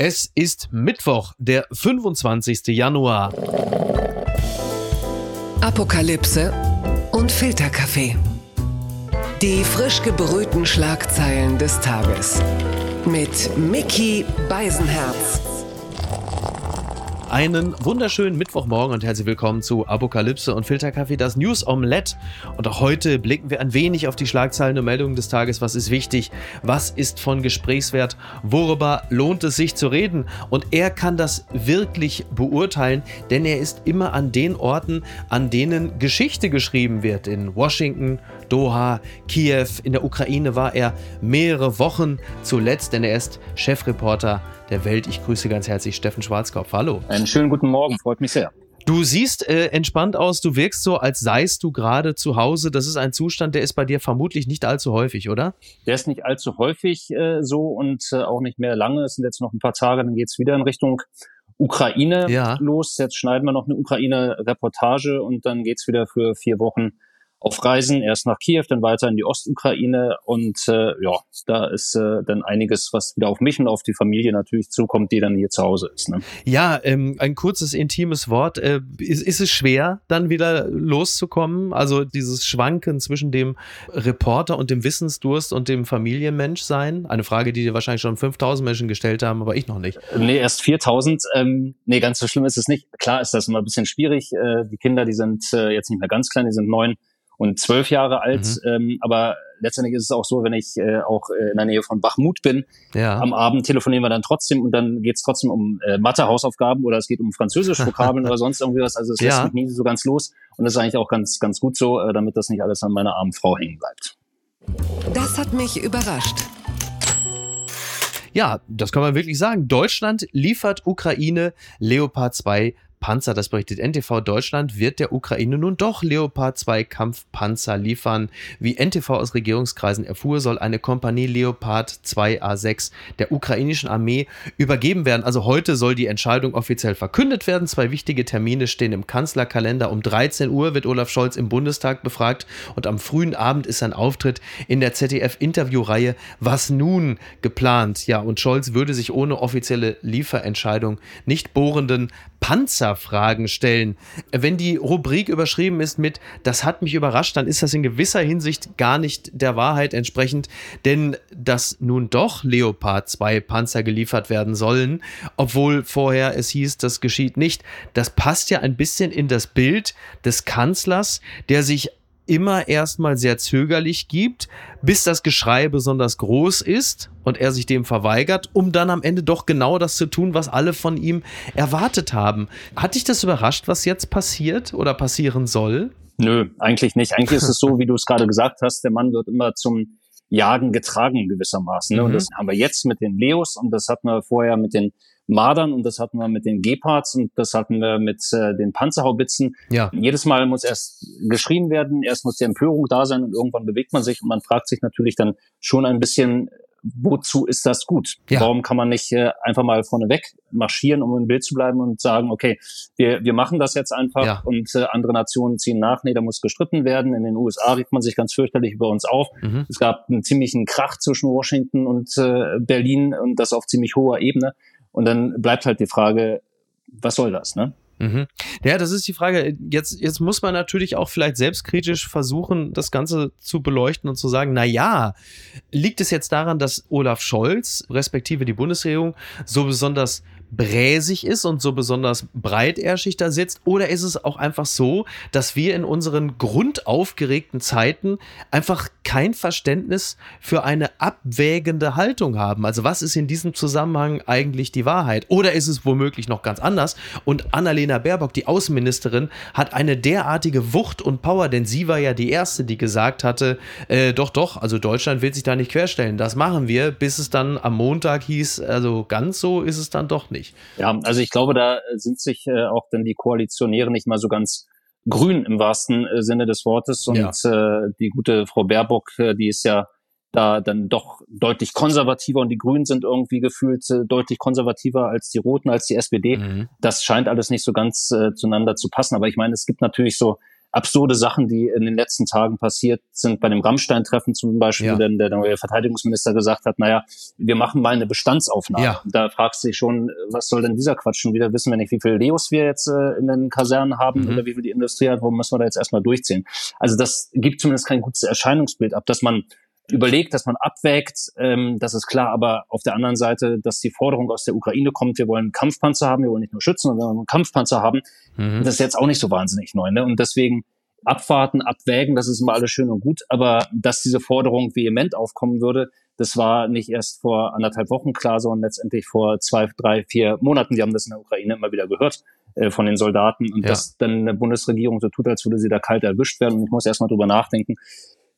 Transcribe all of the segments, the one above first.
Es ist Mittwoch, der 25. Januar. Apokalypse und Filterkaffee. Die frisch gebrühten Schlagzeilen des Tages. Mit Mickey Beisenherz. Einen wunderschönen Mittwochmorgen und herzlich willkommen zu Apokalypse und Filterkaffee, das News Omelette. Und auch heute blicken wir ein wenig auf die Schlagzeilen und Meldungen des Tages. Was ist wichtig? Was ist von Gesprächswert? Worüber lohnt es sich zu reden? Und er kann das wirklich beurteilen, denn er ist immer an den Orten, an denen Geschichte geschrieben wird. In Washington, Doha, Kiew, in der Ukraine war er mehrere Wochen zuletzt, denn er ist Chefreporter der Welt. Ich grüße ganz herzlich Steffen Schwarzkopf. Hallo. Einen schönen guten Morgen, freut mich sehr. Du siehst äh, entspannt aus, du wirkst so, als seist du gerade zu Hause. Das ist ein Zustand, der ist bei dir vermutlich nicht allzu häufig, oder? Der ist nicht allzu häufig äh, so und äh, auch nicht mehr lange. Es sind jetzt noch ein paar Tage, dann geht's wieder in Richtung Ukraine ja. los. Jetzt schneiden wir noch eine Ukraine-Reportage und dann geht's wieder für vier Wochen auf Reisen, erst nach Kiew, dann weiter in die Ostukraine und äh, ja, da ist äh, dann einiges, was wieder auf mich und auf die Familie natürlich zukommt, die dann hier zu Hause ist. Ne? Ja, ähm, ein kurzes, intimes Wort. Äh, ist, ist es schwer, dann wieder loszukommen? Also dieses Schwanken zwischen dem Reporter und dem Wissensdurst und dem Familienmensch sein? Eine Frage, die dir wahrscheinlich schon 5000 Menschen gestellt haben, aber ich noch nicht. Nee, erst 4000. Ähm, nee, ganz so schlimm ist es nicht. Klar ist das immer ein bisschen schwierig. Äh, die Kinder, die sind äh, jetzt nicht mehr ganz klein, die sind neun und zwölf Jahre alt. Mhm. Ähm, aber letztendlich ist es auch so, wenn ich äh, auch äh, in der Nähe von Bachmut bin, ja. am Abend telefonieren wir dann trotzdem und dann geht es trotzdem um äh, Mathe-Hausaufgaben oder es geht um Französisch-Vokabeln oder sonst irgendwie was. Also es lässt ja. mich nie so ganz los. Und das ist eigentlich auch ganz, ganz gut so, äh, damit das nicht alles an meiner armen Frau hängen bleibt. Das hat mich überrascht. Ja, das kann man wirklich sagen. Deutschland liefert Ukraine Leopard 2 Panzer, das berichtet NTV Deutschland, wird der Ukraine nun doch Leopard 2 Kampfpanzer liefern. Wie NTV aus Regierungskreisen erfuhr, soll eine Kompanie Leopard 2 A6 der ukrainischen Armee übergeben werden. Also heute soll die Entscheidung offiziell verkündet werden. Zwei wichtige Termine stehen im Kanzlerkalender. Um 13 Uhr wird Olaf Scholz im Bundestag befragt und am frühen Abend ist ein Auftritt in der ZDF-Interviewreihe Was nun geplant. Ja, und Scholz würde sich ohne offizielle Lieferentscheidung nicht bohrenden Panzerfragen stellen. Wenn die Rubrik überschrieben ist mit Das hat mich überrascht, dann ist das in gewisser Hinsicht gar nicht der Wahrheit entsprechend, denn dass nun doch Leopard 2 Panzer geliefert werden sollen, obwohl vorher es hieß, das geschieht nicht, das passt ja ein bisschen in das Bild des Kanzlers, der sich immer erstmal sehr zögerlich gibt, bis das Geschrei besonders groß ist und er sich dem verweigert, um dann am Ende doch genau das zu tun, was alle von ihm erwartet haben. Hat dich das überrascht, was jetzt passiert oder passieren soll? Nö, eigentlich nicht. Eigentlich ist es so, wie du es gerade gesagt hast, der Mann wird immer zum Jagen getragen gewissermaßen. Ne? Mhm. Und das haben wir jetzt mit den Leos und das hatten wir vorher mit den Mardern und das hatten wir mit den Gepards und das hatten wir mit äh, den Panzerhaubitzen. Ja. Jedes Mal muss erst geschrien werden, erst muss die Empörung da sein und irgendwann bewegt man sich und man fragt sich natürlich dann schon ein bisschen, wozu ist das gut? Ja. Warum kann man nicht äh, einfach mal vorneweg marschieren, um im Bild zu bleiben und sagen, okay, wir, wir machen das jetzt einfach ja. und äh, andere Nationen ziehen nach, nee, da muss gestritten werden. In den USA regt man sich ganz fürchterlich über uns auf. Mhm. Es gab einen ziemlichen Krach zwischen Washington und äh, Berlin und das auf ziemlich hoher Ebene. Und dann bleibt halt die Frage, was soll das, ne? Mhm. Ja, das ist die Frage. Jetzt, jetzt muss man natürlich auch vielleicht selbstkritisch versuchen, das Ganze zu beleuchten und zu sagen, na ja, liegt es jetzt daran, dass Olaf Scholz, respektive die Bundesregierung, so besonders bräsig ist und so besonders breitärschig da sitzt? Oder ist es auch einfach so, dass wir in unseren grundaufgeregten Zeiten einfach kein Verständnis für eine abwägende Haltung haben? Also was ist in diesem Zusammenhang eigentlich die Wahrheit? Oder ist es womöglich noch ganz anders? Und Annalena Baerbock, die Außenministerin, hat eine derartige Wucht und Power, denn sie war ja die Erste, die gesagt hatte, äh, doch, doch, also Deutschland will sich da nicht querstellen. Das machen wir, bis es dann am Montag hieß, also ganz so ist es dann doch nicht nicht. Ja, also ich glaube, da sind sich äh, auch dann die Koalitionäre nicht mal so ganz grün im wahrsten äh, Sinne des Wortes. Und ja. äh, die gute Frau Baerbock, äh, die ist ja da dann doch deutlich konservativer und die Grünen sind irgendwie gefühlt äh, deutlich konservativer als die Roten, als die SPD. Mhm. Das scheint alles nicht so ganz äh, zueinander zu passen. Aber ich meine, es gibt natürlich so absurde Sachen, die in den letzten Tagen passiert sind. Bei dem Rammstein-Treffen zum Beispiel, ja. denn der neue Verteidigungsminister gesagt hat, naja, wir machen mal eine Bestandsaufnahme. Ja. Da fragst du dich schon, was soll denn dieser Quatsch schon wieder? Wissen wir nicht, wie viele Leos wir jetzt äh, in den Kasernen haben mhm. oder wie viel die Industrie hat, wo müssen wir da jetzt erstmal durchziehen? Also das gibt zumindest kein gutes Erscheinungsbild ab, dass man überlegt, dass man abwägt, ähm, das ist klar, aber auf der anderen Seite, dass die Forderung aus der Ukraine kommt, wir wollen Kampfpanzer haben, wir wollen nicht nur Schützen, sondern wir wollen Kampfpanzer haben, mhm. das ist jetzt auch nicht so wahnsinnig neu. Ne? Und deswegen abwarten, abwägen, das ist immer alles schön und gut, aber dass diese Forderung vehement aufkommen würde, das war nicht erst vor anderthalb Wochen klar, sondern letztendlich vor zwei, drei, vier Monaten. Wir haben das in der Ukraine immer wieder gehört äh, von den Soldaten und ja. dass dann eine Bundesregierung so tut, als würde sie da kalt erwischt werden. Und ich muss erst mal drüber nachdenken,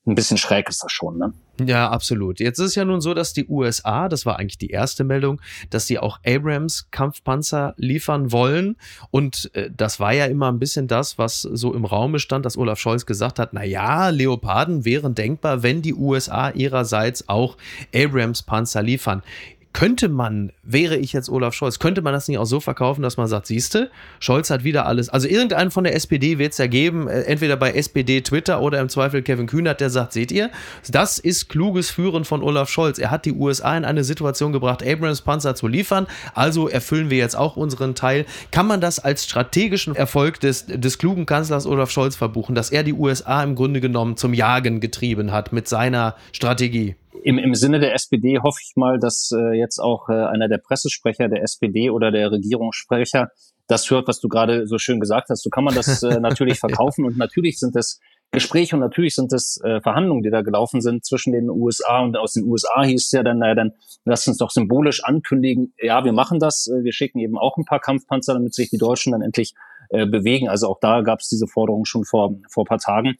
ein bisschen schräg ist das schon, ne? Ja, absolut. Jetzt ist es ja nun so, dass die USA, das war eigentlich die erste Meldung, dass sie auch Abrams Kampfpanzer liefern wollen. Und äh, das war ja immer ein bisschen das, was so im Raume stand, dass Olaf Scholz gesagt hat, na ja, Leoparden wären denkbar, wenn die USA ihrerseits auch Abrams Panzer liefern könnte man, wäre ich jetzt Olaf Scholz, könnte man das nicht auch so verkaufen, dass man sagt, siehste, Scholz hat wieder alles. Also irgendeinen von der SPD wird es ja geben, äh, entweder bei SPD Twitter oder im Zweifel Kevin Kühnert, der sagt, seht ihr, das ist kluges Führen von Olaf Scholz. Er hat die USA in eine Situation gebracht, Abrams Panzer zu liefern, also erfüllen wir jetzt auch unseren Teil. Kann man das als strategischen Erfolg des, des klugen Kanzlers Olaf Scholz verbuchen, dass er die USA im Grunde genommen zum Jagen getrieben hat mit seiner Strategie? Im, im Sinne der SPD hoffe ich mal, dass äh, jetzt auch äh, einer der Pressesprecher der SPD oder der Regierungssprecher das hört, was du gerade so schön gesagt hast. So kann man das äh, natürlich verkaufen und natürlich sind es Gespräche und natürlich sind es äh, Verhandlungen, die da gelaufen sind zwischen den USA und aus den USA hieß es ja dann, naja, dann lasst uns doch symbolisch ankündigen, ja, wir machen das, äh, wir schicken eben auch ein paar Kampfpanzer, damit sich die Deutschen dann endlich äh, bewegen. Also auch da gab es diese Forderung schon vor, vor paar Tagen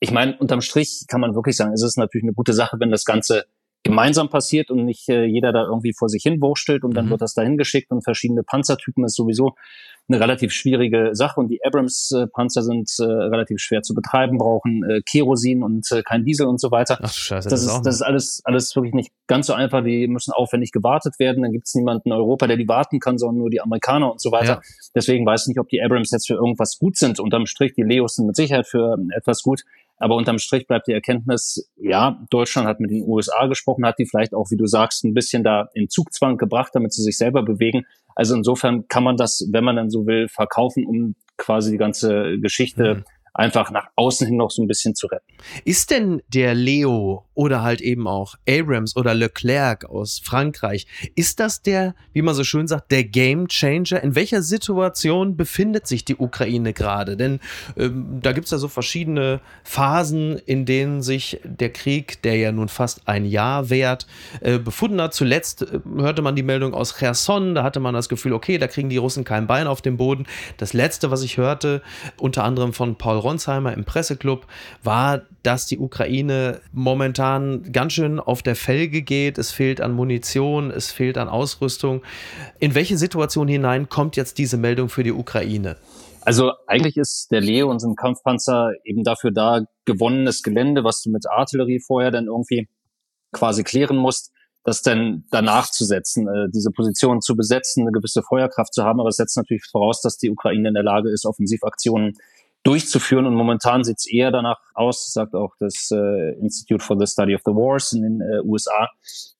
ich meine, unterm Strich kann man wirklich sagen, es ist natürlich eine gute Sache, wenn das Ganze gemeinsam passiert und nicht äh, jeder da irgendwie vor sich hin wurstelt und dann mhm. wird das dahin geschickt und verschiedene Panzertypen ist sowieso eine relativ schwierige Sache und die Abrams-Panzer sind äh, relativ schwer zu betreiben, brauchen äh, Kerosin und äh, kein Diesel und so weiter. Ach, Scheiße, das, das, ist, das ist alles, alles wirklich nicht ganz so einfach. Die müssen aufwendig gewartet werden. Dann gibt es niemanden in Europa, der die warten kann, sondern nur die Amerikaner und so weiter. Ja. Deswegen weiß ich nicht, ob die Abrams jetzt für irgendwas gut sind. Unterm Strich, die Leos sind mit Sicherheit für etwas gut. Aber unterm Strich bleibt die Erkenntnis, ja, Deutschland hat mit den USA gesprochen, hat die vielleicht auch, wie du sagst, ein bisschen da in Zugzwang gebracht, damit sie sich selber bewegen. Also insofern kann man das, wenn man dann so will, verkaufen, um quasi die ganze Geschichte mhm einfach nach außen hin noch so ein bisschen zu retten. Ist denn der Leo oder halt eben auch Abrams oder Leclerc aus Frankreich, ist das der, wie man so schön sagt, der Game Changer? In welcher Situation befindet sich die Ukraine gerade? Denn ähm, da gibt es ja so verschiedene Phasen, in denen sich der Krieg, der ja nun fast ein Jahr währt, äh, befunden hat. Zuletzt äh, hörte man die Meldung aus Cherson, da hatte man das Gefühl, okay, da kriegen die Russen kein Bein auf den Boden. Das letzte, was ich hörte, unter anderem von Paul Ronsheimer im Presseclub, war, dass die Ukraine momentan ganz schön auf der Felge geht. Es fehlt an Munition, es fehlt an Ausrüstung. In welche Situation hinein kommt jetzt diese Meldung für die Ukraine? Also eigentlich ist der Leo und sein Kampfpanzer eben dafür da, gewonnenes Gelände, was du mit Artillerie vorher dann irgendwie quasi klären musst, das dann danach zu setzen, äh, diese Position zu besetzen, eine gewisse Feuerkraft zu haben. Aber es setzt natürlich voraus, dass die Ukraine in der Lage ist, Offensivaktionen durchzuführen. Und momentan sieht es eher danach aus, sagt auch das äh, Institute for the Study of the Wars in den äh, USA,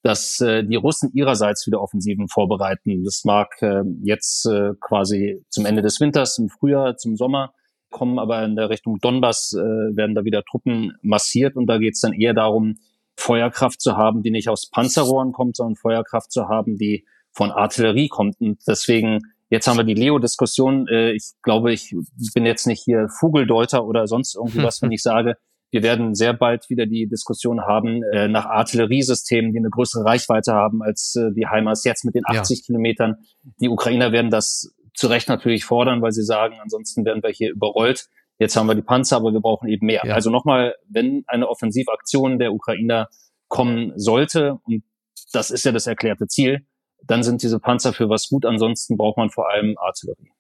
dass äh, die Russen ihrerseits wieder Offensiven vorbereiten. Das mag äh, jetzt äh, quasi zum Ende des Winters, im Frühjahr, zum Sommer kommen, aber in der Richtung Donbass äh, werden da wieder Truppen massiert und da geht es dann eher darum, Feuerkraft zu haben, die nicht aus Panzerrohren kommt, sondern Feuerkraft zu haben, die von Artillerie kommt. Und deswegen Jetzt haben wir die Leo-Diskussion. Äh, ich glaube, ich bin jetzt nicht hier Vogeldeuter oder sonst irgendwie was, wenn ich sage, wir werden sehr bald wieder die Diskussion haben äh, nach Artilleriesystemen, die eine größere Reichweite haben als äh, die HIMARS jetzt mit den 80 ja. Kilometern. Die Ukrainer werden das zu Recht natürlich fordern, weil sie sagen, ansonsten werden wir hier überrollt. Jetzt haben wir die Panzer, aber wir brauchen eben mehr. Ja. Also nochmal, wenn eine Offensivaktion der Ukrainer kommen sollte, und das ist ja das erklärte Ziel, dann sind diese Panzer für was gut. Ansonsten braucht man vor allem Artillerie.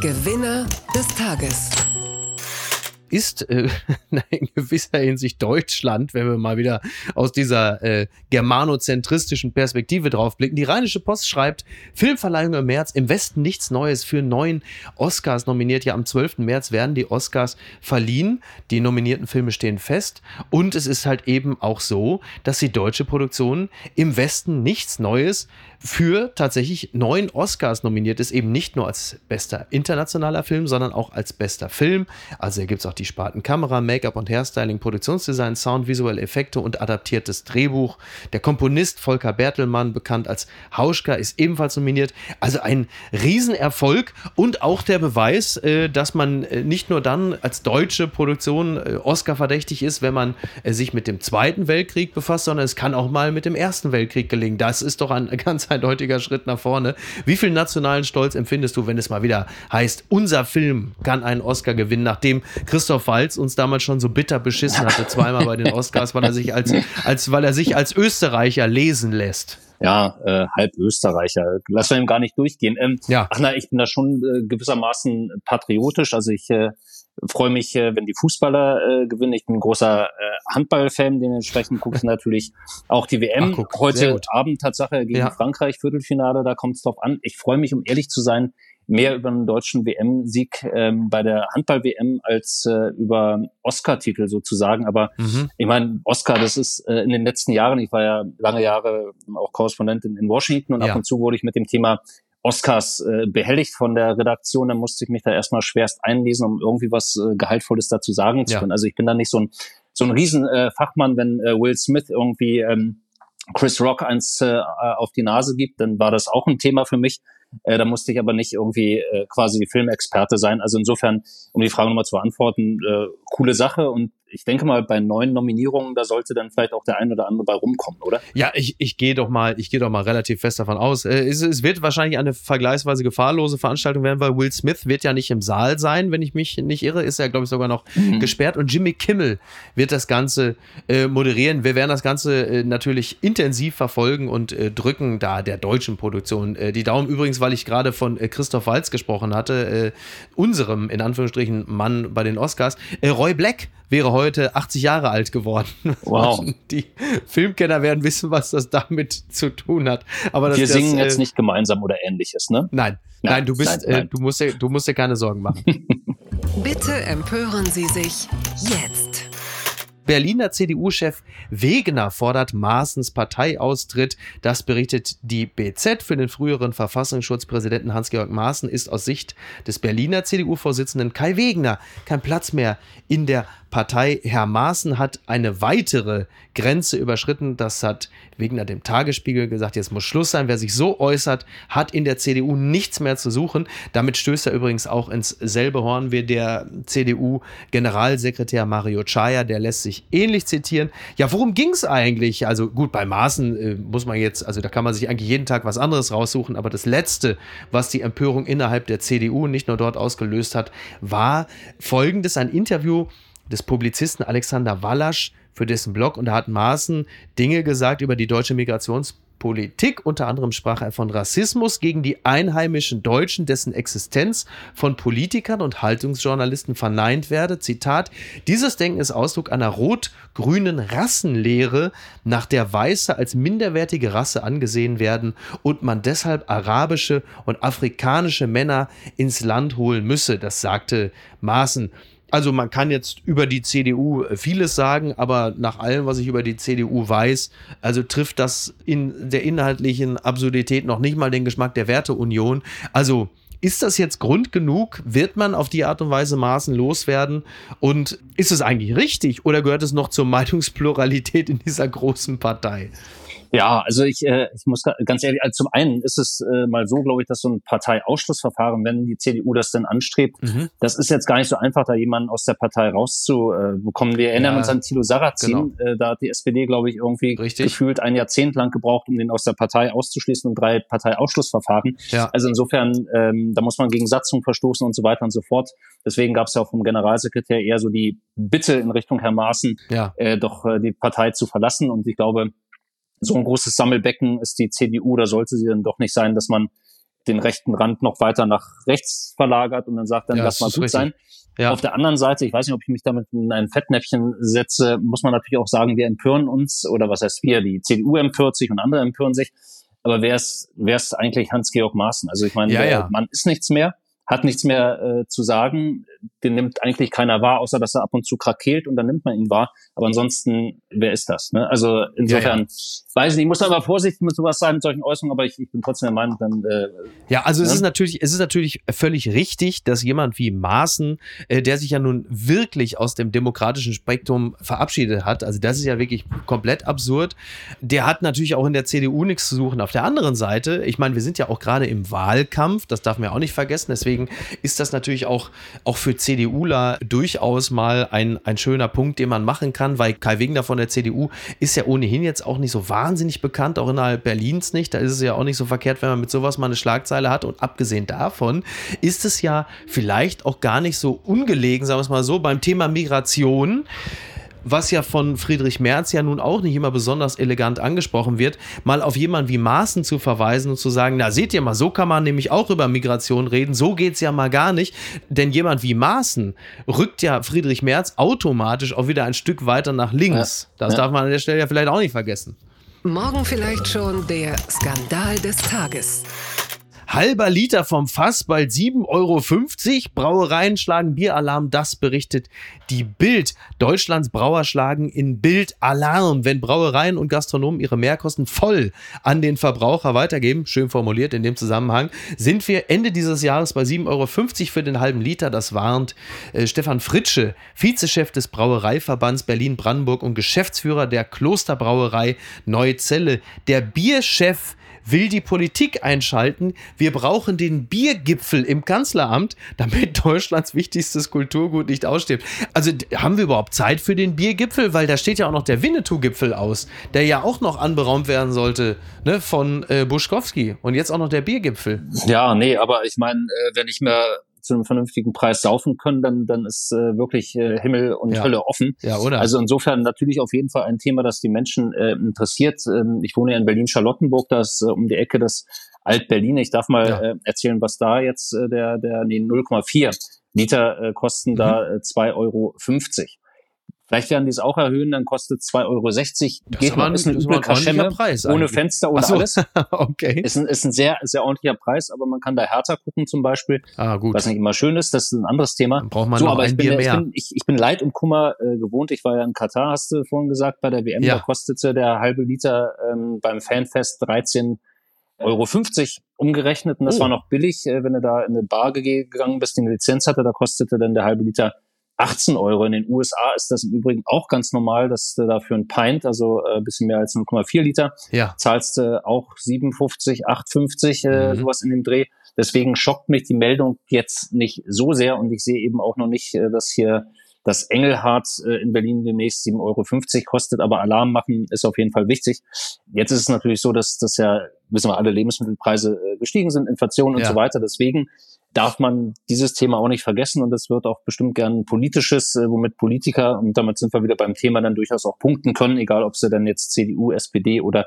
Gewinner des Tages. Ist äh, in gewisser Hinsicht Deutschland, wenn wir mal wieder aus dieser äh, germanozentristischen Perspektive draufblicken. Die Rheinische Post schreibt, Filmverleihung im März, im Westen nichts Neues für neun Oscars nominiert. Ja, am 12. März werden die Oscars verliehen. Die nominierten Filme stehen fest. Und es ist halt eben auch so, dass die deutsche Produktion im Westen nichts Neues für tatsächlich neun Oscars nominiert ist, eben nicht nur als bester internationaler Film, sondern auch als bester Film. Also hier gibt es auch die Sparten Kamera, Make-up und Hairstyling, Produktionsdesign, Sound, visuelle Effekte und adaptiertes Drehbuch. Der Komponist Volker Bertelmann, bekannt als Hauschka, ist ebenfalls nominiert. Also ein Riesenerfolg und auch der Beweis, äh, dass man äh, nicht nur dann als deutsche Produktion äh, Oscar verdächtig ist, wenn man sich mit dem Zweiten Weltkrieg befasst, sondern es kann auch mal mit dem Ersten Weltkrieg gelingen. Das ist doch ein ganz eindeutiger Schritt nach vorne. Wie viel nationalen Stolz empfindest du, wenn es mal wieder heißt, unser Film kann einen Oscar gewinnen, nachdem Christoph Walz uns damals schon so bitter beschissen hatte, zweimal bei den Oscars, weil er sich als, als, weil er sich als Österreicher lesen lässt? ja, äh, halb Österreicher. Lass wir ihm gar nicht durchgehen. Ähm, ja. Ach na, ich bin da schon äh, gewissermaßen patriotisch. Also ich äh, freue mich, äh, wenn die Fußballer äh, gewinnen. Ich bin ein großer äh, Handballfan, dementsprechend gucke ich natürlich auch die WM. Ach, guck, Heute Abend Tatsache gegen ja. Frankreich, Viertelfinale, da kommt es drauf an. Ich freue mich, um ehrlich zu sein, mehr über einen deutschen WM-Sieg ähm, bei der Handball-WM als äh, über Oscar-Titel sozusagen. Aber mhm. ich meine, Oscar, das ist äh, in den letzten Jahren, ich war ja lange Jahre auch Korrespondent in, in Washington und ja. ab und zu wurde ich mit dem Thema Oscars äh, behelligt von der Redaktion, dann musste ich mich da erstmal schwerst einlesen, um irgendwie was äh, Gehaltvolles dazu sagen zu können. Ja. Also ich bin da nicht so ein so ein riesen äh, wenn äh, Will Smith irgendwie ähm, Chris Rock eins äh, auf die Nase gibt, dann war das auch ein Thema für mich. Äh, da musste ich aber nicht irgendwie äh, quasi Filmexperte sein. Also insofern, um die Frage nochmal zu beantworten, äh, coole Sache und ich denke mal, bei neuen Nominierungen, da sollte dann vielleicht auch der ein oder andere bei rumkommen, oder? Ja, ich, ich gehe doch mal, ich gehe doch mal relativ fest davon aus. Äh, es, es, wird wahrscheinlich eine vergleichsweise gefahrlose Veranstaltung werden, weil Will Smith wird ja nicht im Saal sein, wenn ich mich nicht irre, ist er, glaube ich, sogar noch mhm. gesperrt. Und Jimmy Kimmel wird das Ganze äh, moderieren. Wir werden das Ganze äh, natürlich intensiv verfolgen und äh, drücken da der deutschen Produktion äh, die Daumen. Übrigens, weil ich gerade von äh, Christoph Walz gesprochen hatte, unserem, in Anführungsstrichen, Mann bei den Oscars. Roy Black wäre heute 80 Jahre alt geworden. Wow. Die Filmkenner werden wissen, was das damit zu tun hat. Aber Wir singen das, äh, jetzt nicht gemeinsam oder ähnliches, ne? Nein. Nein, nein du bist, nein, nein. Äh, du musst dir, du musst dir keine Sorgen machen. Bitte empören Sie sich jetzt. Berliner CDU-Chef Wegener fordert Maaßens Parteiaustritt. Das berichtet die BZ. Für den früheren Verfassungsschutzpräsidenten Hans-Georg Maaßen ist aus Sicht des Berliner CDU-Vorsitzenden Kai Wegener kein Platz mehr in der Partei. Herr Maaßen hat eine weitere Grenze überschritten. Das hat Wegner dem Tagesspiegel gesagt. Jetzt muss Schluss sein. Wer sich so äußert, hat in der CDU nichts mehr zu suchen. Damit stößt er übrigens auch ins selbe Horn wie der CDU-Generalsekretär Mario Chaya. Der lässt sich ähnlich zitieren. Ja, worum ging es eigentlich? Also gut, bei Maaßen äh, muss man jetzt, also da kann man sich eigentlich jeden Tag was anderes raussuchen. Aber das Letzte, was die Empörung innerhalb der CDU nicht nur dort ausgelöst hat, war folgendes: ein Interview des Publizisten Alexander Wallasch für dessen Blog und da hat Maaßen Dinge gesagt über die deutsche Migrationspolitik. Unter anderem sprach er von Rassismus gegen die einheimischen Deutschen, dessen Existenz von Politikern und Haltungsjournalisten verneint werde. Zitat: Dieses Denken ist Ausdruck einer rot-grünen Rassenlehre, nach der Weiße als minderwertige Rasse angesehen werden und man deshalb arabische und afrikanische Männer ins Land holen müsse. Das sagte Maaßen. Also man kann jetzt über die CDU äh, vieles sagen, aber nach allem, was ich über die CDU weiß, also trifft das in der inhaltlichen Absurdität noch nicht mal den Geschmack der Werteunion. Also ist das jetzt Grund genug? Wird man auf die Art und Weise Maßen loswerden? Und ist es eigentlich richtig oder gehört es noch zur Meinungspluralität in dieser großen Partei? Ja, also ich, äh, ich muss ganz ehrlich, also zum einen ist es äh, mal so, glaube ich, dass so ein Parteiausschlussverfahren, wenn die CDU das denn anstrebt, mhm. das ist jetzt gar nicht so einfach, da jemanden aus der Partei rauszubekommen. Wir erinnern ja, uns an Thilo Sarrazin, genau. äh, da hat die SPD, glaube ich, irgendwie Richtig. gefühlt ein Jahrzehnt lang gebraucht, um den aus der Partei auszuschließen und drei Parteiausschlussverfahren. Ja. Also insofern, ähm, da muss man gegen Satzung verstoßen und so weiter und so fort. Deswegen gab es ja auch vom Generalsekretär eher so die Bitte in Richtung Herr Maaßen, ja. äh, doch äh, die Partei zu verlassen. Und ich glaube, so ein großes Sammelbecken ist die CDU, da sollte sie dann doch nicht sein, dass man den rechten Rand noch weiter nach rechts verlagert und dann sagt dann, ja, lass mal gut richtig. sein. Ja. Auf der anderen Seite, ich weiß nicht, ob ich mich damit in ein Fettnäpfchen setze, muss man natürlich auch sagen, wir empören uns, oder was heißt wir, die CDU empört sich und andere empören sich. Aber wer ist, wer ist eigentlich Hans-Georg Maaßen? Also ich meine, ja, ja. man ist nichts mehr hat nichts mehr äh, zu sagen. Den nimmt eigentlich keiner wahr, außer dass er ab und zu krakeelt und dann nimmt man ihn wahr. Aber ansonsten, wer ist das? Ne? Also insofern, ja, ja. weiß ich nicht, ich muss aber vorsichtig mit sowas sein, mit solchen Äußerungen, aber ich, ich bin trotzdem der Meinung, dann. Äh, ja, also ne? es ist natürlich, es ist natürlich völlig richtig, dass jemand wie Maaßen, äh, der sich ja nun wirklich aus dem demokratischen Spektrum verabschiedet hat, also das ist ja wirklich komplett absurd, der hat natürlich auch in der CDU nichts zu suchen. Auf der anderen Seite, ich meine, wir sind ja auch gerade im Wahlkampf, das darf man ja auch nicht vergessen, deswegen deswegen ist das natürlich auch, auch für CDUler durchaus mal ein, ein schöner Punkt, den man machen kann, weil Kai Wegner von der CDU ist ja ohnehin jetzt auch nicht so wahnsinnig bekannt, auch innerhalb Berlins nicht. Da ist es ja auch nicht so verkehrt, wenn man mit sowas mal eine Schlagzeile hat. Und abgesehen davon ist es ja vielleicht auch gar nicht so ungelegen, sagen wir es mal so, beim Thema Migration was ja von Friedrich Merz ja nun auch nicht immer besonders elegant angesprochen wird, mal auf jemanden wie Maaßen zu verweisen und zu sagen, na seht ihr mal, so kann man nämlich auch über Migration reden, so geht es ja mal gar nicht, denn jemand wie Maaßen rückt ja Friedrich Merz automatisch auch wieder ein Stück weiter nach links. Ja. Das ja. darf man an der Stelle ja vielleicht auch nicht vergessen. Morgen vielleicht schon der Skandal des Tages. Halber Liter vom Fass, bald 7,50 Euro. Brauereien schlagen Bieralarm, das berichtet die Bild. Deutschlands Brauer schlagen in Bild Alarm, wenn Brauereien und Gastronomen ihre Mehrkosten voll an den Verbraucher weitergeben. Schön formuliert in dem Zusammenhang. Sind wir Ende dieses Jahres bei 7,50 Euro für den halben Liter. Das warnt äh, Stefan Fritsche, Vizechef des Brauereiverbands Berlin-Brandenburg und Geschäftsführer der Klosterbrauerei Neuzelle. Der Bierchef will die Politik einschalten. Wir brauchen den Biergipfel im Kanzleramt, damit Deutschlands wichtigstes Kulturgut nicht ausstirbt. Also haben wir überhaupt Zeit für den Biergipfel? Weil da steht ja auch noch der Winnetou-Gipfel aus, der ja auch noch anberaumt werden sollte ne, von äh, Buschkowski. Und jetzt auch noch der Biergipfel. Ja, nee, aber ich meine, äh, wenn ich mir zu einem vernünftigen Preis saufen können, dann, dann ist äh, wirklich äh, Himmel und ja. Hölle offen. Ja, oder? Also insofern natürlich auf jeden Fall ein Thema, das die Menschen äh, interessiert. Ähm, ich wohne ja in Berlin-Charlottenburg, da ist äh, um die Ecke das Alt-Berlin. Ich darf mal ja. äh, erzählen, was da jetzt äh, der, der nee, 0,4 Liter äh, kosten mhm. da äh, 2,50 Euro. Vielleicht werden die es auch erhöhen, dann kostet 2,60 Euro. Das Geht mal, ist ein üble Kaschemme, Preis ohne Fenster, ohne so. alles. okay. Ist ein, ist ein sehr, sehr ordentlicher Preis, aber man kann da härter gucken zum Beispiel. Ah, gut. Was nicht immer schön ist, das ist ein anderes Thema. Dann braucht man so, noch aber ein ich Bier bin, mehr. Ich bin, ich, ich bin Leid und Kummer äh, gewohnt. Ich war ja in Katar, hast du vorhin gesagt, bei der WM. Ja. Da kostete der halbe Liter ähm, beim Fanfest 13 Euro 50 umgerechnet und das oh. war noch billig, äh, wenn du da in eine Bar gegangen bist, die eine Lizenz hatte, da kostete dann der halbe Liter 18 Euro. In den USA ist das im Übrigen auch ganz normal, dass du dafür ein Pint, also äh, bisschen mehr als 0,4 Liter, ja. zahlst du auch 57, 8,50, äh, mhm. sowas in dem Dreh. Deswegen schockt mich die Meldung jetzt nicht so sehr und ich sehe eben auch noch nicht, äh, dass hier das Engelhardt äh, in Berlin demnächst 7,50 Euro kostet, aber Alarm machen ist auf jeden Fall wichtig. Jetzt ist es natürlich so, dass, dass ja, wissen wir alle, Lebensmittelpreise gestiegen sind, Inflation und ja. so weiter. Deswegen darf man dieses Thema auch nicht vergessen und es wird auch bestimmt gern politisches, äh, womit Politiker, und damit sind wir wieder beim Thema, dann durchaus auch punkten können, egal ob sie dann jetzt CDU, SPD oder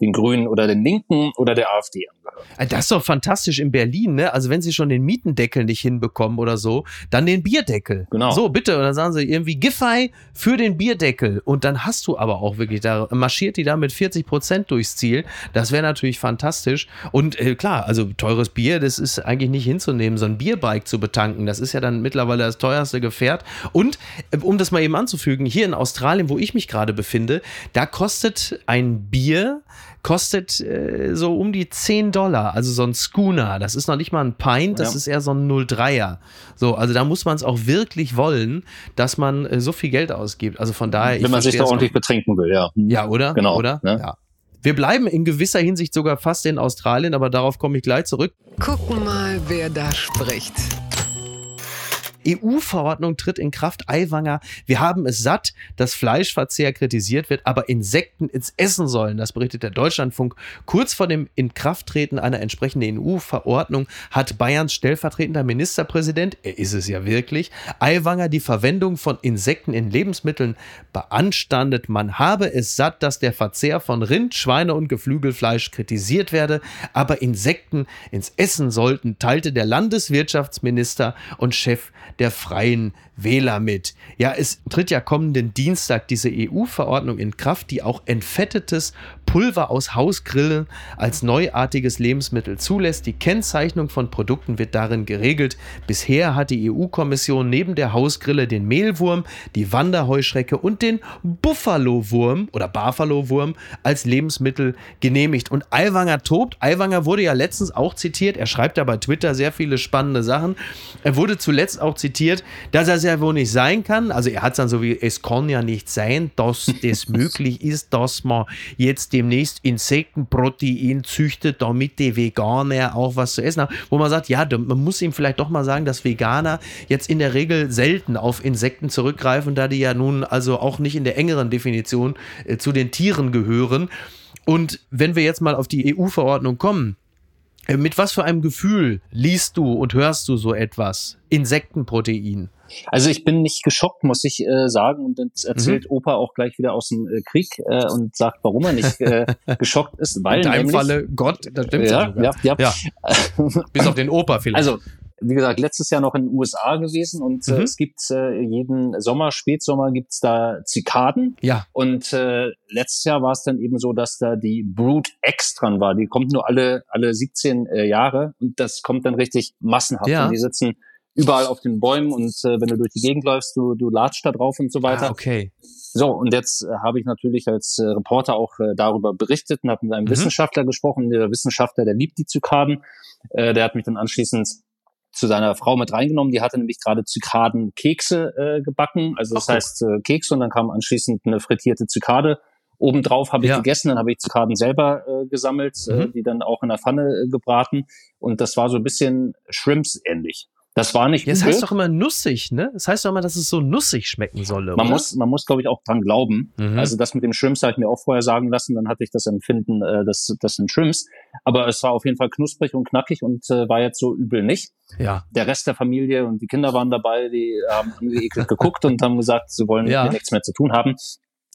den Grünen oder den Linken oder der AfD angehören. Äh, das ist doch fantastisch in Berlin, ne? Also wenn sie schon den Mietendeckel nicht hinbekommen oder so, dann den Bierdeckel. Genau. So, bitte. Und dann sagen sie irgendwie Giffey für den Bierdeckel. Und dann hast du aber auch wirklich, da marschiert die da mit 40 Prozent durchs Ziel. Das wäre natürlich fantastisch. Und äh, klar, also teures Bier, das ist eigentlich nicht hinzunehmen, so ein Bierbike zu betanken. Das ist ja dann mittlerweile das teuerste Gefährt. Und äh, um das mal eben anzufügen, hier in Australien, wo ich mich gerade befinde, da kostet ein Bier kostet äh, so um die 10 Dollar. Also so ein Schooner. Das ist noch nicht mal ein Pint, das ja. ist eher so ein 03er. So, also da muss man es auch wirklich wollen, dass man äh, so viel Geld ausgibt. Also von daher. Wenn man sich da ordentlich betrinken will, ja. Ja, oder? Genau. Oder? Ne? Ja. Wir bleiben in gewisser Hinsicht sogar fast in Australien, aber darauf komme ich gleich zurück. Gucken mal, wer da spricht. EU-Verordnung tritt in Kraft. Eiwanger, wir haben es satt, dass Fleischverzehr kritisiert wird, aber Insekten ins Essen sollen. Das berichtet der Deutschlandfunk. Kurz vor dem Inkrafttreten einer entsprechenden EU-Verordnung hat Bayerns stellvertretender Ministerpräsident, er ist es ja wirklich, Eiwanger die Verwendung von Insekten in Lebensmitteln beanstandet. Man habe es satt, dass der Verzehr von Rind, Schweine und Geflügelfleisch kritisiert werde, aber Insekten ins Essen sollten, teilte der Landeswirtschaftsminister und Chef der Freien Wähler mit. Ja, es tritt ja kommenden Dienstag diese EU-Verordnung in Kraft, die auch entfettetes Pulver aus Hausgrillen als neuartiges Lebensmittel zulässt. Die Kennzeichnung von Produkten wird darin geregelt. Bisher hat die EU-Kommission neben der Hausgrille den Mehlwurm, die Wanderheuschrecke und den Buffalo-Wurm oder Buffalo-Wurm als Lebensmittel genehmigt. Und Aiwanger tobt. Aiwanger wurde ja letztens auch zitiert. Er schreibt ja bei Twitter sehr viele spannende Sachen. Er wurde zuletzt auch zitiert, dass er ja wohl nicht sein kann. Also er hat es dann so wie, es kann ja nicht sein, dass das möglich ist, dass man jetzt demnächst Insektenprotein züchtet, damit die Veganer auch was zu essen haben. Wo man sagt, ja, man muss ihm vielleicht doch mal sagen, dass Veganer jetzt in der Regel selten auf Insekten zurückgreifen, da die ja nun also auch nicht in der engeren Definition äh, zu den Tieren gehören. Und wenn wir jetzt mal auf die EU-Verordnung kommen, mit was für einem Gefühl liest du und hörst du so etwas? Insektenprotein. Also ich bin nicht geschockt, muss ich äh, sagen. Und dann erzählt mhm. Opa auch gleich wieder aus dem äh, Krieg äh, und sagt, warum er nicht äh, geschockt ist. Weil In deinem nämlich, Falle Gott, das stimmt ja, ja, ja, ja. Bis auf den Opa vielleicht. Also wie gesagt, letztes Jahr noch in den USA gewesen und äh, mhm. äh, es gibt äh, jeden Sommer, Spätsommer gibt's da Zikaden. Ja. Und äh, letztes Jahr war es dann eben so, dass da die Brood X dran war. Die kommt nur alle alle 17 äh, Jahre und das kommt dann richtig massenhaft. Ja. Und die sitzen überall auf den Bäumen und äh, wenn du durch die Gegend läufst, du, du latscht da drauf und so weiter. Ah, okay. So, und jetzt äh, habe ich natürlich als äh, Reporter auch äh, darüber berichtet und habe mit einem mhm. Wissenschaftler gesprochen. Der Wissenschaftler, der liebt die Zykaden. Äh, der hat mich dann anschließend zu seiner Frau mit reingenommen. Die hatte nämlich gerade Zykadenkekse äh, gebacken. Also das Ach, heißt äh, Kekse und dann kam anschließend eine frittierte Zykade. Obendrauf habe ich ja. gegessen, dann habe ich Zykaden selber äh, gesammelt, äh, mhm. äh, die dann auch in der Pfanne äh, gebraten. Und das war so ein bisschen Shrimps ähnlich. Das war nicht. Ja, das heißt doch immer nussig, ne? Das heißt doch immer, dass es so nussig schmecken solle. Man oder? muss, man muss, glaube ich, auch dran glauben. Mhm. Also das mit dem Shrimps habe ich mir auch vorher sagen lassen. Dann hatte ich das Empfinden, äh, das, das sind Shrimps. Aber es war auf jeden Fall knusprig und knackig und äh, war jetzt so übel nicht. Ja. Der Rest der Familie und die Kinder waren dabei, die haben angeekelt geguckt und haben gesagt, sie wollen ja. nichts mehr zu tun haben.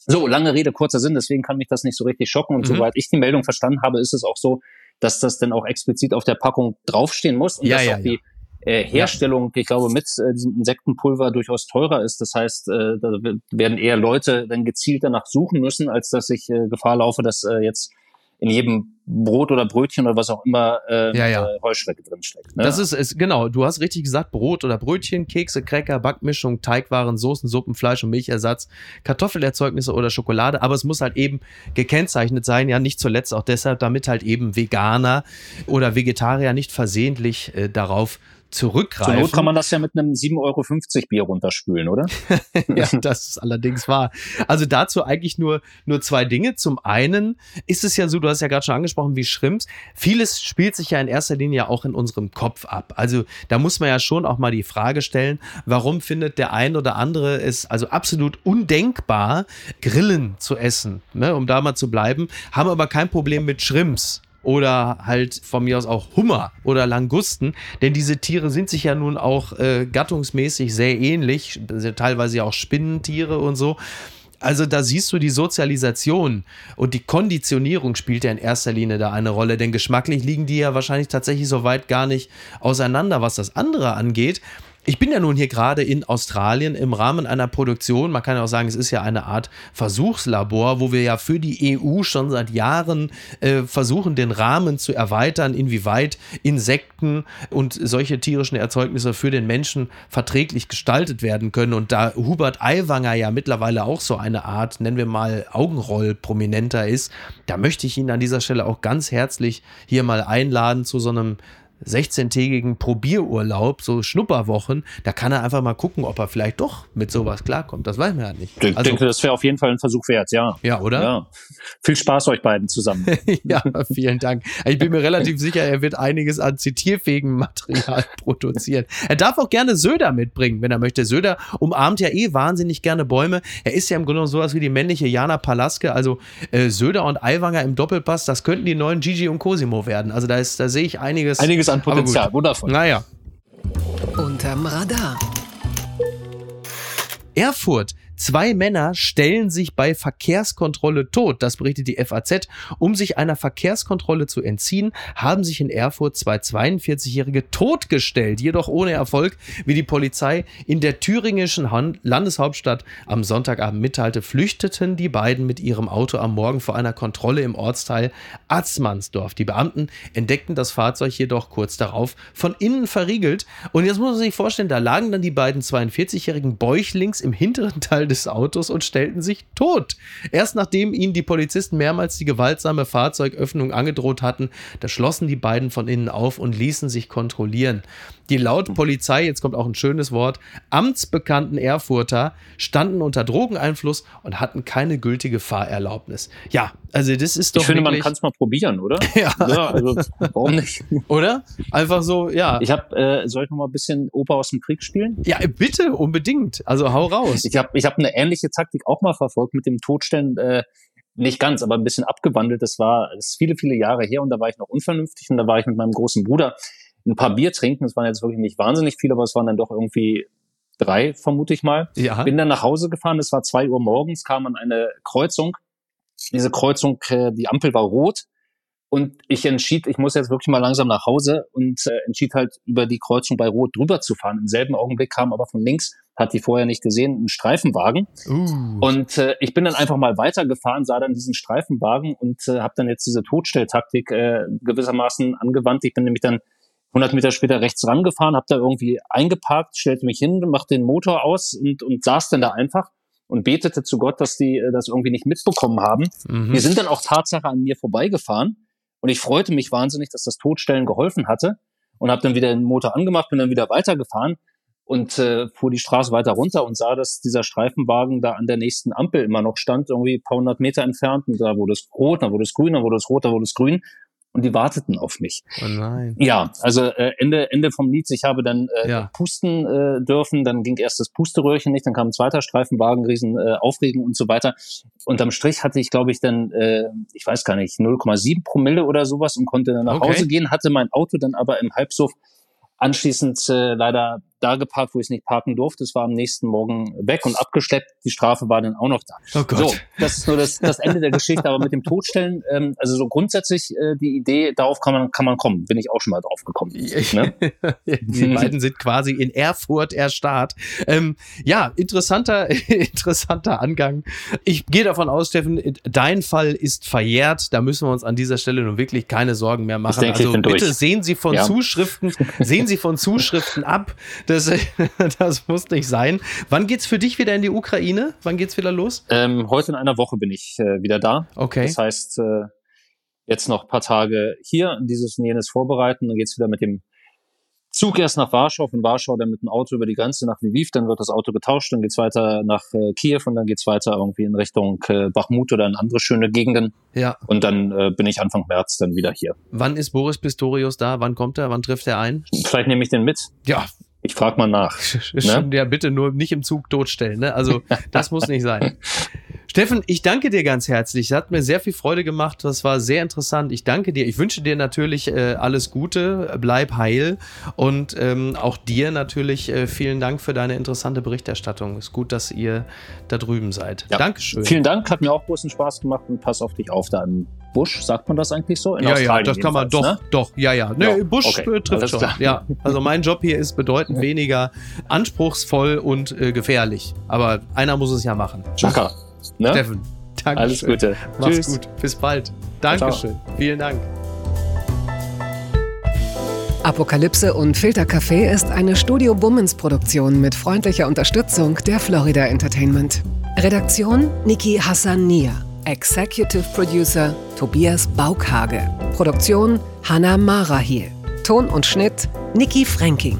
So, lange Rede, kurzer Sinn. Deswegen kann mich das nicht so richtig schocken. Und mhm. soweit ich die Meldung verstanden habe, ist es auch so, dass das dann auch explizit auf der Packung draufstehen muss und ja, dass ja, auch die äh, Herstellung, ja. ich glaube, mit äh, diesem Insektenpulver durchaus teurer ist. Das heißt, äh, da werden eher Leute dann gezielt danach suchen müssen, als dass ich äh, Gefahr laufe, dass äh, jetzt in jedem Brot oder Brötchen oder was auch immer äh, ja, ja. Äh, Heuschrecke drinsteckt. Ne? Das ist, ist, genau, du hast richtig gesagt, Brot oder Brötchen, Kekse, Cracker, Backmischung, Teigwaren, Soßen, Suppen, Fleisch und Milchersatz, Kartoffelerzeugnisse oder Schokolade, aber es muss halt eben gekennzeichnet sein, ja nicht zuletzt auch deshalb, damit halt eben Veganer oder Vegetarier nicht versehentlich äh, darauf zurückgreifen. Zur Not kann man das ja mit einem 7,50 Euro Bier runterspülen, oder? ja, das ist allerdings wahr. Also dazu eigentlich nur, nur zwei Dinge. Zum einen ist es ja so, du hast ja gerade schon angesprochen, wie Shrimps. Vieles spielt sich ja in erster Linie auch in unserem Kopf ab. Also da muss man ja schon auch mal die Frage stellen, warum findet der ein oder andere es also absolut undenkbar, Grillen zu essen, ne, um da mal zu bleiben, haben aber kein Problem mit Shrimps oder halt von mir aus auch Hummer oder Langusten, denn diese Tiere sind sich ja nun auch äh, gattungsmäßig sehr ähnlich, teilweise auch Spinnentiere und so. Also da siehst du die Sozialisation und die Konditionierung spielt ja in erster Linie da eine Rolle, denn geschmacklich liegen die ja wahrscheinlich tatsächlich so weit gar nicht auseinander, was das andere angeht. Ich bin ja nun hier gerade in Australien im Rahmen einer Produktion. Man kann ja auch sagen, es ist ja eine Art Versuchslabor, wo wir ja für die EU schon seit Jahren äh, versuchen, den Rahmen zu erweitern, inwieweit Insekten und solche tierischen Erzeugnisse für den Menschen verträglich gestaltet werden können. Und da Hubert Aiwanger ja mittlerweile auch so eine Art, nennen wir mal, Augenroll-Prominenter ist, da möchte ich ihn an dieser Stelle auch ganz herzlich hier mal einladen zu so einem 16-tägigen Probierurlaub, so Schnupperwochen, da kann er einfach mal gucken, ob er vielleicht doch mit sowas klarkommt. Das weiß man ja nicht. Ich also, denke, das wäre auf jeden Fall ein Versuch wert, ja. Ja, oder? Ja. Viel Spaß euch beiden zusammen. ja, vielen Dank. Ich bin mir relativ sicher, er wird einiges an zitierfähigem Material produzieren. Er darf auch gerne Söder mitbringen, wenn er möchte. Söder umarmt ja eh wahnsinnig gerne Bäume. Er ist ja im Grunde sowas wie die männliche Jana Palaske. Also äh, Söder und Aiwanger im Doppelpass, das könnten die neuen Gigi und Cosimo werden. Also da, ist, da sehe ich einiges. Einiges an Potenzial. Wundervoll. Naja. Unterm Radar. Erfurt Zwei Männer stellen sich bei Verkehrskontrolle tot, das berichtet die FAZ. Um sich einer Verkehrskontrolle zu entziehen, haben sich in Erfurt zwei 42-Jährige totgestellt, jedoch ohne Erfolg, wie die Polizei in der thüringischen Landeshauptstadt am Sonntagabend mitteilte, flüchteten die beiden mit ihrem Auto am Morgen vor einer Kontrolle im Ortsteil Atzmannsdorf. Die Beamten entdeckten das Fahrzeug jedoch kurz darauf von innen verriegelt. Und jetzt muss man sich vorstellen, da lagen dann die beiden 42-Jährigen bäuchlings im hinteren Teil Des Autos und stellten sich tot. Erst nachdem ihnen die Polizisten mehrmals die gewaltsame Fahrzeugöffnung angedroht hatten, da schlossen die beiden von innen auf und ließen sich kontrollieren. Die laut Polizei, jetzt kommt auch ein schönes Wort, amtsbekannten Erfurter standen unter Drogeneinfluss und hatten keine gültige Fahrerlaubnis. Ja, also das ist doch. Ich finde, man kann es mal probieren, oder? ja. ja. Also warum nicht? Oder? Einfach so, ja. Ich habe, äh, soll ich noch mal ein bisschen Oper aus dem Krieg spielen? Ja, bitte, unbedingt. Also hau raus. Ich habe ich hab eine ähnliche Taktik auch mal verfolgt mit dem Todstellen. Äh, nicht ganz, aber ein bisschen abgewandelt. Das war das ist viele, viele Jahre her und da war ich noch unvernünftig und da war ich mit meinem großen Bruder ein paar Bier trinken. Das waren jetzt wirklich nicht wahnsinnig viele, aber es waren dann doch irgendwie drei, vermute ich mal. Ja. Bin dann nach Hause gefahren, es war zwei Uhr morgens, kam an eine Kreuzung. Diese Kreuzung, äh, die Ampel war rot. Und ich entschied, ich muss jetzt wirklich mal langsam nach Hause und äh, entschied halt über die Kreuzung bei Rot drüber zu fahren. Im selben Augenblick kam aber von links, hat die vorher nicht gesehen, ein Streifenwagen. Uh. Und äh, ich bin dann einfach mal weitergefahren, sah dann diesen Streifenwagen und äh, habe dann jetzt diese Totstelltaktik äh, gewissermaßen angewandt. Ich bin nämlich dann 100 Meter später rechts rangefahren, habe da irgendwie eingeparkt, stellte mich hin, machte den Motor aus und, und saß dann da einfach und betete zu Gott, dass die äh, das irgendwie nicht mitbekommen haben. Mhm. Die sind dann auch Tatsache an mir vorbeigefahren und ich freute mich wahnsinnig, dass das Todstellen geholfen hatte und habe dann wieder den Motor angemacht, bin dann wieder weitergefahren und äh, fuhr die Straße weiter runter und sah, dass dieser Streifenwagen da an der nächsten Ampel immer noch stand, irgendwie ein paar hundert Meter entfernt. Und da wurde es rot, dann wurde es grün, dann wurde es rot, dann wurde es grün und die warteten auf mich. Oh nein. Ja, also äh, Ende, Ende vom Lied. Ich habe dann äh, ja. pusten äh, dürfen, dann ging erst das Pusteröhrchen nicht, dann kam ein zweiter Streifenwagen, riesen äh, Aufregung und so weiter. Unterm Strich hatte ich, glaube ich, dann, äh, ich weiß gar nicht, 0,7 Promille oder sowas und konnte dann nach okay. Hause gehen, hatte mein Auto dann aber im Halbsuff anschließend äh, leider da geparkt, wo ich es nicht parken durfte. Es war am nächsten Morgen weg und abgeschleppt. Die Strafe war dann auch noch da. Oh Gott. So, das ist nur das, das Ende der Geschichte. Aber mit dem Todstellen, ähm, also so grundsätzlich äh, die Idee, darauf kann man, kann man kommen. Bin ich auch schon mal drauf gekommen. Ne? die beiden sind quasi in Erfurt erstarrt. Ähm, ja, interessanter, interessanter Angang. Ich gehe davon aus, Steffen, dein Fall ist verjährt. Da müssen wir uns an dieser Stelle nun wirklich keine Sorgen mehr machen. Denke, also bitte sehen Sie von ja. Zuschriften, sehen Sie von Zuschriften ab. Das, das muss nicht sein. Wann geht's für dich wieder in die Ukraine? Wann geht's wieder los? Ähm, heute in einer Woche bin ich äh, wieder da. Okay. Das heißt, äh, jetzt noch paar Tage hier, dieses und jenes vorbereiten. Dann geht's wieder mit dem Zug erst nach Warschau, von Warschau dann mit dem Auto über die Grenze nach Lviv, dann wird das Auto getauscht, dann geht's weiter nach äh, Kiew und dann geht's weiter irgendwie in Richtung äh, Bachmut oder in andere schöne Gegenden. Ja. Und dann äh, bin ich Anfang März dann wieder hier. Wann ist Boris Pistorius da? Wann kommt er? Wann trifft er ein? Vielleicht nehme ich den mit. Ja, ich frage mal nach. ne? Ja, bitte nur nicht im Zug totstellen. Ne? Also das muss nicht sein. Steffen, ich danke dir ganz herzlich. Es hat mir sehr viel Freude gemacht. Das war sehr interessant. Ich danke dir. Ich wünsche dir natürlich äh, alles Gute. Bleib heil. Und ähm, auch dir natürlich äh, vielen Dank für deine interessante Berichterstattung. Ist gut, dass ihr da drüben seid. Ja. Dankeschön. Vielen Dank. Hat mir auch großen Spaß gemacht. Und pass auf dich auf da im Busch. Sagt man das eigentlich so? In ja, ja, das kann man doch. Ne? Doch, ja, ja. Nee, ja. Busch okay. trifft Alles schon. Klar. Ja, also mein Job hier ist bedeutend weniger anspruchsvoll und äh, gefährlich. Aber einer muss es ja machen. Chaka. Ne? Steffen, danke. Alles Gute. Mach's Tschüss. gut. Bis bald. Dankeschön. Ciao. Vielen Dank. Apokalypse und Filtercafé ist eine Studio Bummens Produktion mit freundlicher Unterstützung der Florida Entertainment. Redaktion Niki Hassania. Executive Producer Tobias Baukhage. Produktion Hannah Marahiel. Ton und Schnitt Niki Fränking.